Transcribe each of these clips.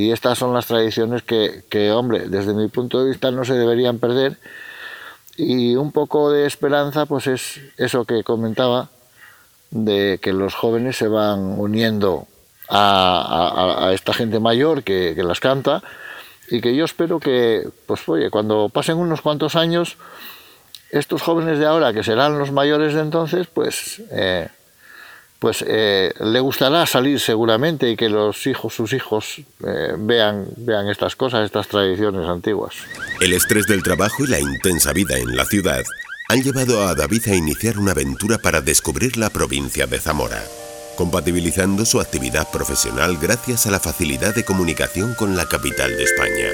y estas son las tradiciones que, que, hombre, desde mi punto de vista no se deberían perder. Y un poco de esperanza, pues es eso que comentaba, de que los jóvenes se van uniendo a, esta gente mayor que, que, las canta y que yo espero que, pues oye, cuando pasen unos cuantos años, estos jóvenes de ahora, que serán los mayores de entonces, pues, eh, pues eh, le gustará salir seguramente y que los hijos, sus hijos, eh, vean, vean estas cosas, estas tradiciones antiguas. El estrés del trabajo y la intensa vida en la ciudad han llevado a David a iniciar una aventura para descubrir la provincia de Zamora, compatibilizando su actividad profesional gracias a la facilidad de comunicación con la capital de España.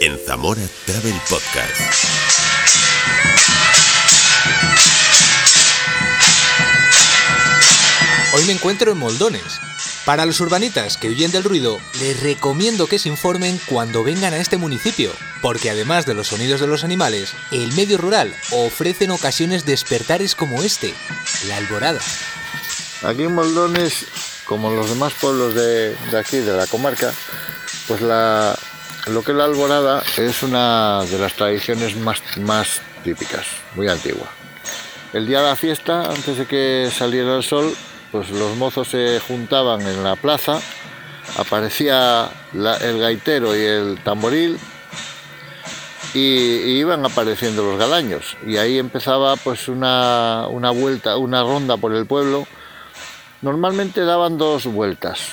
En Zamora Travel Podcast. Hoy me encuentro en Moldones. Para los urbanitas que huyen del ruido, les recomiendo que se informen cuando vengan a este municipio, porque además de los sonidos de los animales, el medio rural ofrece en ocasiones despertares como este, la alborada. Aquí en Moldones, como en los demás pueblos de, aquí, de la comarca, pues la, lo que es la alborada es una de las tradiciones más, más típicas, muy antigua. El día de la fiesta, antes de que saliera el sol, pues los mozos se juntaban en la plaza, aparecía el gaitero y el tamboril y, iban apareciendo los galaños y ahí empezaba pues una, vuelta, una ronda por el pueblo. Normalmente daban dos vueltas,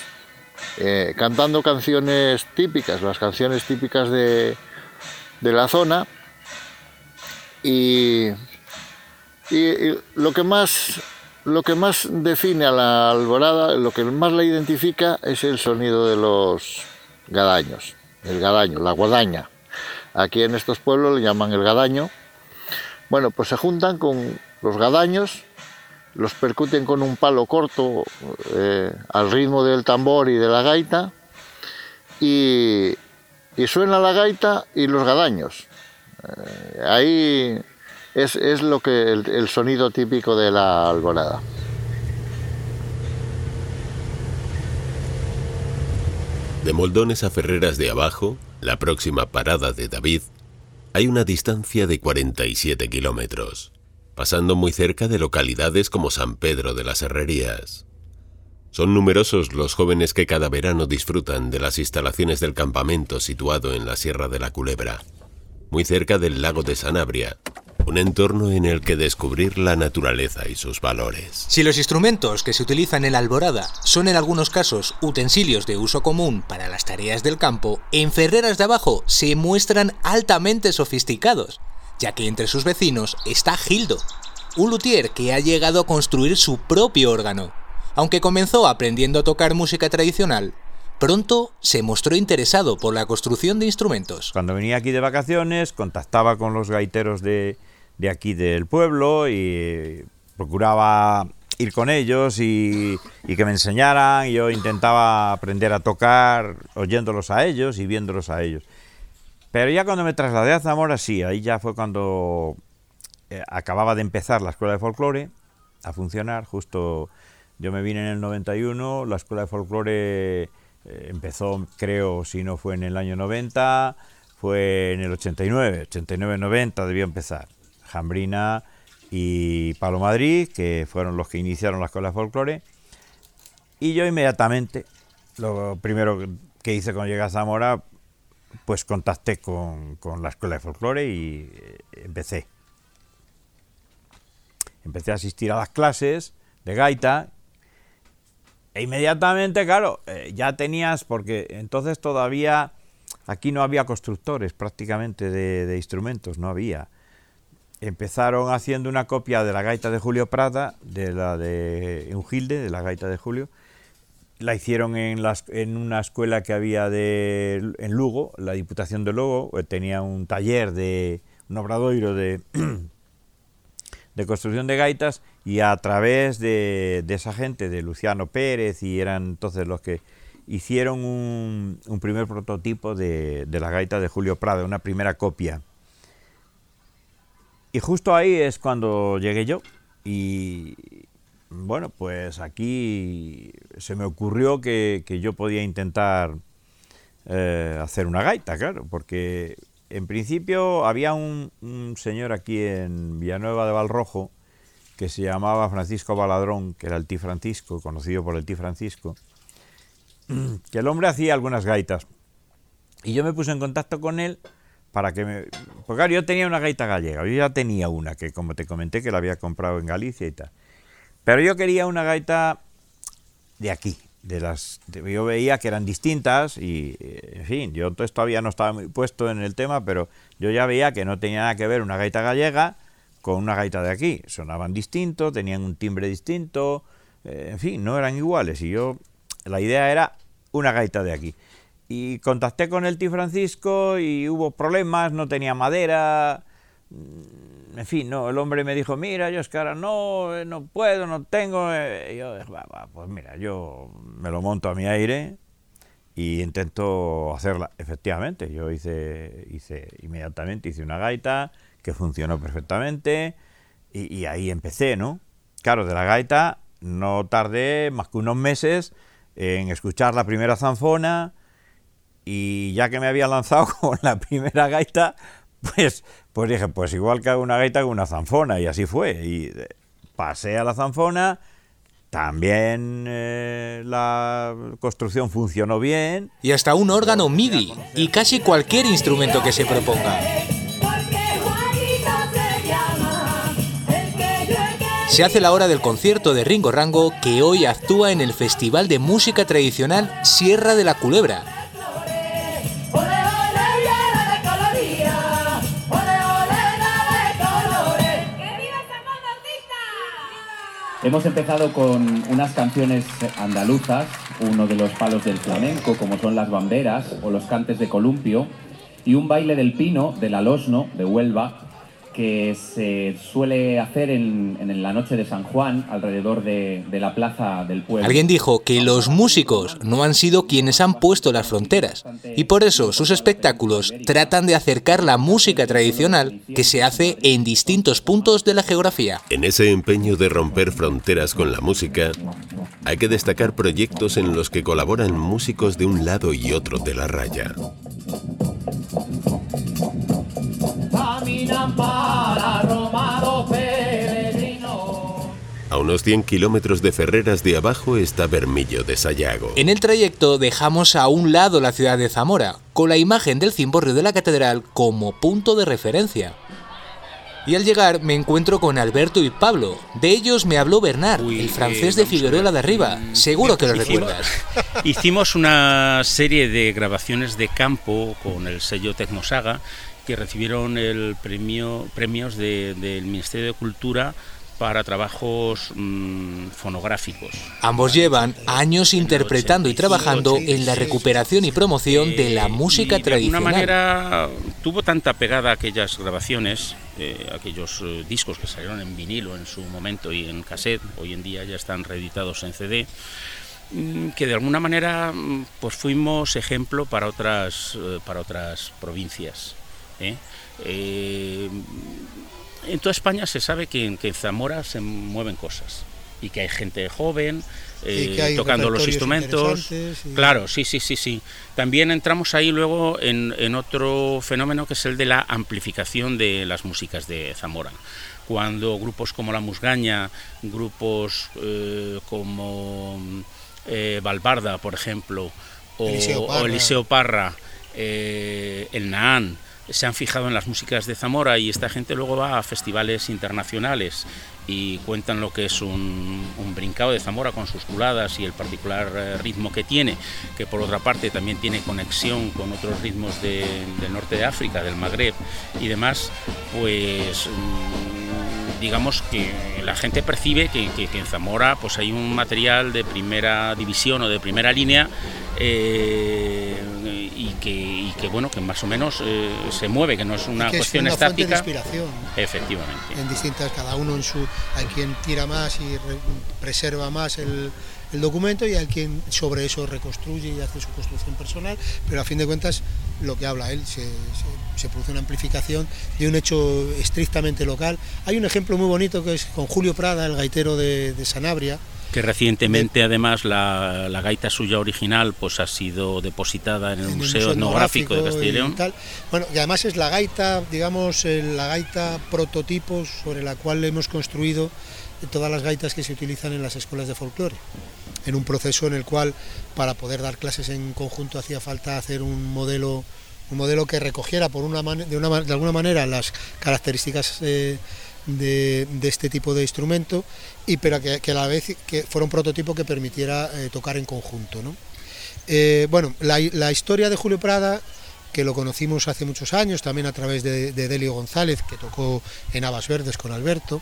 eh, cantando canciones típicas, las canciones típicas de, la zona y, y lo que más lo que más define a la alborada, lo que más la identifica es el sonido de los gadaños, el gadaño, la guadaña. Aquí en estos pueblos le llaman el gadaño. Bueno, pues se juntan con los gadaños, los percuten con un palo corto eh, al ritmo del tambor y de la gaita y, suena la gaita y los gadaños. Eh, ahí es, lo que el, sonido típico de la alborada. De Moldones a Ferreras de Abajo, la próxima parada de David, hay una distancia de 47 kilómetros, pasando muy cerca de localidades como San Pedro de las Herrerías. Son numerosos los jóvenes que cada verano disfrutan de las instalaciones del campamento situado en la Sierra de la Culebra, muy cerca del lago de Sanabria, un entorno en el que descubrir la naturaleza y sus valores. Si los instrumentos que se utilizan en la alborada son en algunos casos utensilios de uso común para las tareas del campo, en Ferreras de Abajo se muestran altamente sofisticados, ya que entre sus vecinos está Gildo, un luthier que ha llegado a construir su propio órgano. Aunque comenzó aprendiendo a tocar música tradicional, pronto se mostró interesado por la construcción de instrumentos. Cuando venía aquí de vacaciones, contactaba con los gaiteros de, de aquí del pueblo y procuraba ir con ellos y, que me enseñaran. Yo intentaba aprender a tocar oyéndolos a ellos y viéndolos a ellos. Pero ya cuando me trasladé a Zamora, sí, ahí ya fue cuando eh, acababa de empezar la escuela de folclore a funcionar. Justo yo me vine en el 91, la escuela de folclore eh, empezó, creo, si no fue en el año 90, fue en el 89, 89-90 debió empezar. Jambrina y Pablo Madrid, que fueron los que iniciaron la escuela de folclore. Y yo inmediatamente, lo primero que hice cuando llegué a Zamora, pues contacté con, la escuela de folclore y eh, empecé. Empecé a asistir a las clases de gaita e inmediatamente, claro, eh, ya tenías, porque entonces todavía aquí no había constructores prácticamente de instrumentos, no había empezaron haciendo una copia de la gaita de Julio Prada, de la de Eungilde, de la gaita de Julio. La hicieron en, en una escuela que había de, en Lugo, la Diputación de Lugo, tenía un taller de un obradoiro de, de construcción de gaitas y a través de, esa gente, de Luciano Pérez, y eran entonces los que hicieron un, un primer prototipo de, de la gaita de Julio Prada, una primera copia. Y justo ahí es cuando llegué yo y bueno, pues aquí se me ocurrió que, yo podía intentar eh, hacer una gaita, claro, porque en principio había un, señor aquí en Villanueva de Valrojo que se llamaba Francisco Baladrón, que era el Tí Francisco, conocido por el Tí Francisco, que el hombre hacía algunas gaitas. Y yo me puse en contacto con él para que me... Porque yo tenía una gaita gallega, yo ya tenía una, que como te comenté que la había comprado en Galicia y tal. Pero yo quería una gaita de aquí, de las yo veía que eran distintas y en fin yo todavía no estaba muy puesto en el tema pero yo ya veía que no tenía nada que ver una gaita gallega con una gaita de aquí. Sonaban distinto tenían un timbre distinto eh, en fin no eran iguales. Y yo la idea era una gaita de aquí y contacté con el tío Francisco y hubo problemas no tenía madera en fin, no, el hombre me dijo, mira, yo es que ahora no, eh, no puedo, no tengo. Eh". Y yo, pues mira, yo me lo monto a mi aire y intento hacerla. Efectivamente, yo hice, hice inmediatamente, hice una gaita que funcionó perfectamente y, y ahí empecé, ¿no? Claro, de la gaita no tardé más que unos meses en escuchar la primera zanfona y ya que me había lanzado con la primera gaita, pues, pues dije, pues igual que hago una gaita con una zanfona, y así fue. Y eh, pasé a la zanfona, también eh, la construcción funcionó bien. Y hasta un órgano MIDI, y casi cualquier instrumento que se proponga. Se hace la hora del concierto de Ringo Rango que hoy actúa en el Festival de Música Tradicional Sierra de la Culebra, Hemos empezado con unas canciones andaluzas, uno de los palos del flamenco, como son las bamberas o los cantes de columpio, y un baile del pino, del alosno, de Huelva, que se suele hacer en, la noche de San Juan, alrededor de, la plaza del pueblo. Alguien dijo que los músicos no han sido quienes han puesto las fronteras, y por eso sus espectáculos tratan de acercar la música tradicional que se hace en distintos puntos de la geografía. En ese empeño de romper fronteras con la música, hay que destacar proyectos en los que colaboran músicos de un lado y otro de la raya. A unos 100 kilómetros de Ferreras de abajo está Bermillo de Sayago. En el trayecto dejamos a un lado la ciudad de Zamora, con la imagen del cimborrio de la catedral como punto de referencia. Y al llegar me encuentro con Alberto y Pablo. De ellos me habló Bernard, el francés de Figueroa de Arriba. Seguro que lo recuerdas. Hicimos una serie de grabaciones de campo con el sello Tecnosaga que recibieron el premio premios del Ministerio de Cultura para trabajos mm, fonográficos. Ambos llevan años interpretando y trabajando en la recuperación y promoción de la música tradicional. De alguna manera tuvo tanta pegada aquellas grabaciones, eh, aquellos eh, discos que salieron en vinilo en su momento y en cassette, hoy en día ya están reeditados en CD mm, que de alguna manera mm, pues fuimos ejemplo para otras eh, para otras provincias ¿eh? Eh, en toda España se sabe que en, Zamora se mueven cosas y que hay gente joven eh, tocando los instrumentos. Claro, sí, sí, sí, sí. También entramos ahí luego en, otro fenómeno que es el de la amplificación de las músicas de Zamora. Cuando grupos como La Musgaña, grupos como Valbarda, por ejemplo, o Eliseo Parra, el Naan, se han fijado en las músicas de Zamora y esta gente luego va a festivales internacionales y cuentan lo que es un, brincado de Zamora con sus culadas y el particular eh, ritmo que tiene, que por otra parte también tiene conexión con otros ritmos del norte de África, del Magreb y demás, pues mm, digamos que la gente percibe que, en Zamora pues hay un material de primera división o de primera línea eh, y que, bueno, que más o menos eh, se mueve, que no es una cuestión estática. de inspiración. Efectivamente. En distintas, cada uno en su, hay quien tira más y preserva más el, el documento y hay quien sobre eso reconstruye y hace su construcción personal, pero a fin de cuentas lo que habla él, se, se, produce una amplificación de un hecho estrictamente local. Hay un ejemplo muy bonito que es con Julio Prada, el gaitero de, de Sanabria, Que recientemente además la, gaita suya original pues ha sido depositada en el, Museo, Etnográfico de Castilla y León. Bueno, y además es la gaita, digamos, la gaita prototipo sobre la cual hemos construido todas las gaitas que se utilizan en las escuelas de folclore, en un proceso en el cual para poder dar clases en conjunto hacía falta hacer un modelo un modelo que recogiera por una de, una, de alguna manera las características eh, de, este tipo de instrumento y pero que, a la vez que fuera un prototipo que permitiera eh, tocar en conjunto. Eh, bueno, la, historia de Julio Prada que lo conocimos hace muchos años, también a través de, Delio González, que tocó en Habas Verdes con Alberto.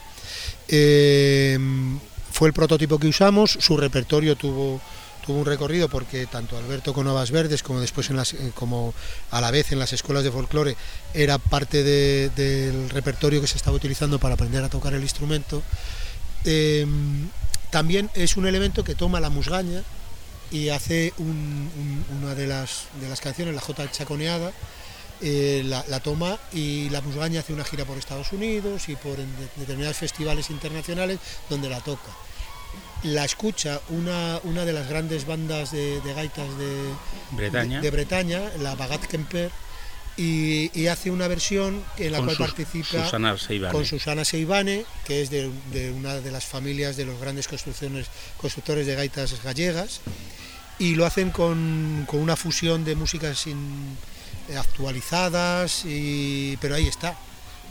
fue el prototipo que usamos, su repertorio tuvo tuvo un recorrido porque tanto Alberto con Novas Verdes como después en las, eh, como a la vez en las escuelas de folclore era parte del repertorio que se estaba utilizando para aprender a tocar el instrumento. Em, también es un elemento que toma la musgaña y hace una de las, de las canciones, la J Chaconeada, eh, la, toma y la musgaña hace una gira por Estados Unidos y por determinados festivales internacionales donde la toca. La escucha una, una de las grandes bandas de, gaitas de Bretaña, de, Bretaña la Bagat Kemper, y, hace una versión en la cual participa con Susana Seibane, que es de, una de las familias de los grandes construcciones, constructores de gaitas gallegas, y lo hacen con, una fusión de músicas actualizadas, y, pero ahí está.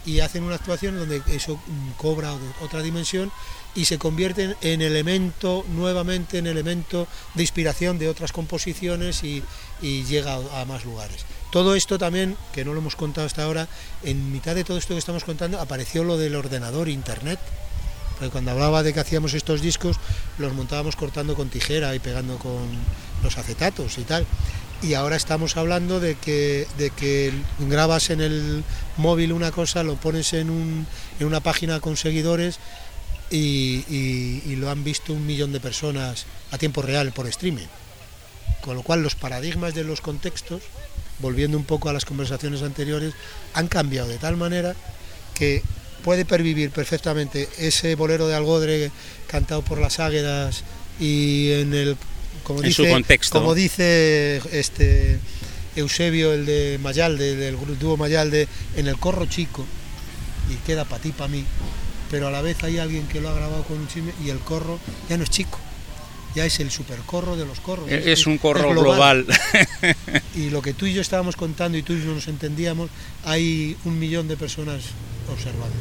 Y hacen una actuación donde eso cobra otra dimensión y se convierten en elemento, nuevamente en elemento de inspiración de otras composiciones y, llega a, más lugares. Todo esto también, que no lo hemos contado hasta ahora, en mitad de todo esto que estamos contando apareció lo del ordenador, internet. Porque cuando hablaba de que hacíamos estos discos, los montábamos cortando con tijera y pegando con los acetatos y tal. Y ahora estamos hablando de que, de que grabas en el móvil una cosa, lo pones en, un, en una página con seguidores y, lo han visto un millón de personas a tiempo real por streaming. Con lo cual los paradigmas de los contextos, volviendo un poco a las conversaciones anteriores, han cambiado de tal manera que puede pervivir perfectamente ese bolero de Algodre cantado por las águedas y en el como dice, contexto. como dice este Eusebio el de Mayalde del dúo Mayalde en el corro chico y queda para ti para mí pero a la vez hay alguien que lo ha grabado con un chisme y el corro ya no es chico, ya es el supercorro de los corros. Es, un corro global. y lo que tú y yo estábamos contando y tú y yo no nos entendíamos, hay un millón de personas observando.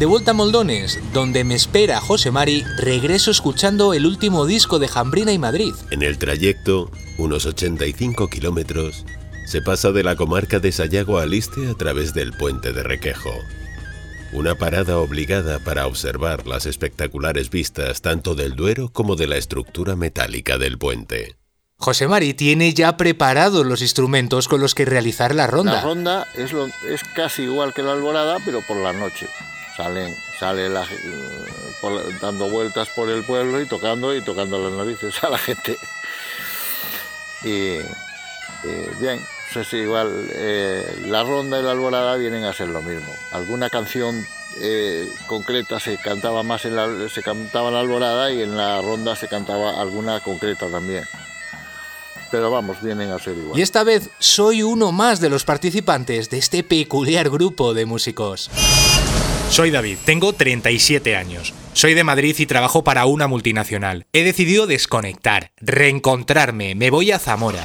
De vuelta a Moldones, donde me espera José Mari, regreso escuchando el último disco de Jambrina y Madrid. En el trayecto, unos 85 kilómetros, se pasa de la comarca de Sayago a Liste a través del puente de Requejo. Una parada obligada para observar las espectaculares vistas tanto del Duero como de la estructura metálica del puente. José Mari tiene ya preparados los instrumentos con los que realizar la ronda. La ronda es, lo, es casi igual que la alborada, pero por la noche. Salen, sale la, dando vueltas por el pueblo y tocando y tocando las narices a la gente. Y, y bien, pues igual eh, la ronda y la alborada vienen a ser lo mismo. Alguna canción eh, concreta se cantaba más en la, se cantaba en la alborada y en la ronda se cantaba alguna concreta también. Pero vamos, vienen a ser igual. Y esta vez soy uno más de los participantes de este peculiar grupo de músicos. Soy David, tengo 37 años. Soy de Madrid y trabajo para una multinacional. He decidido desconectar, reencontrarme, me voy a Zamora.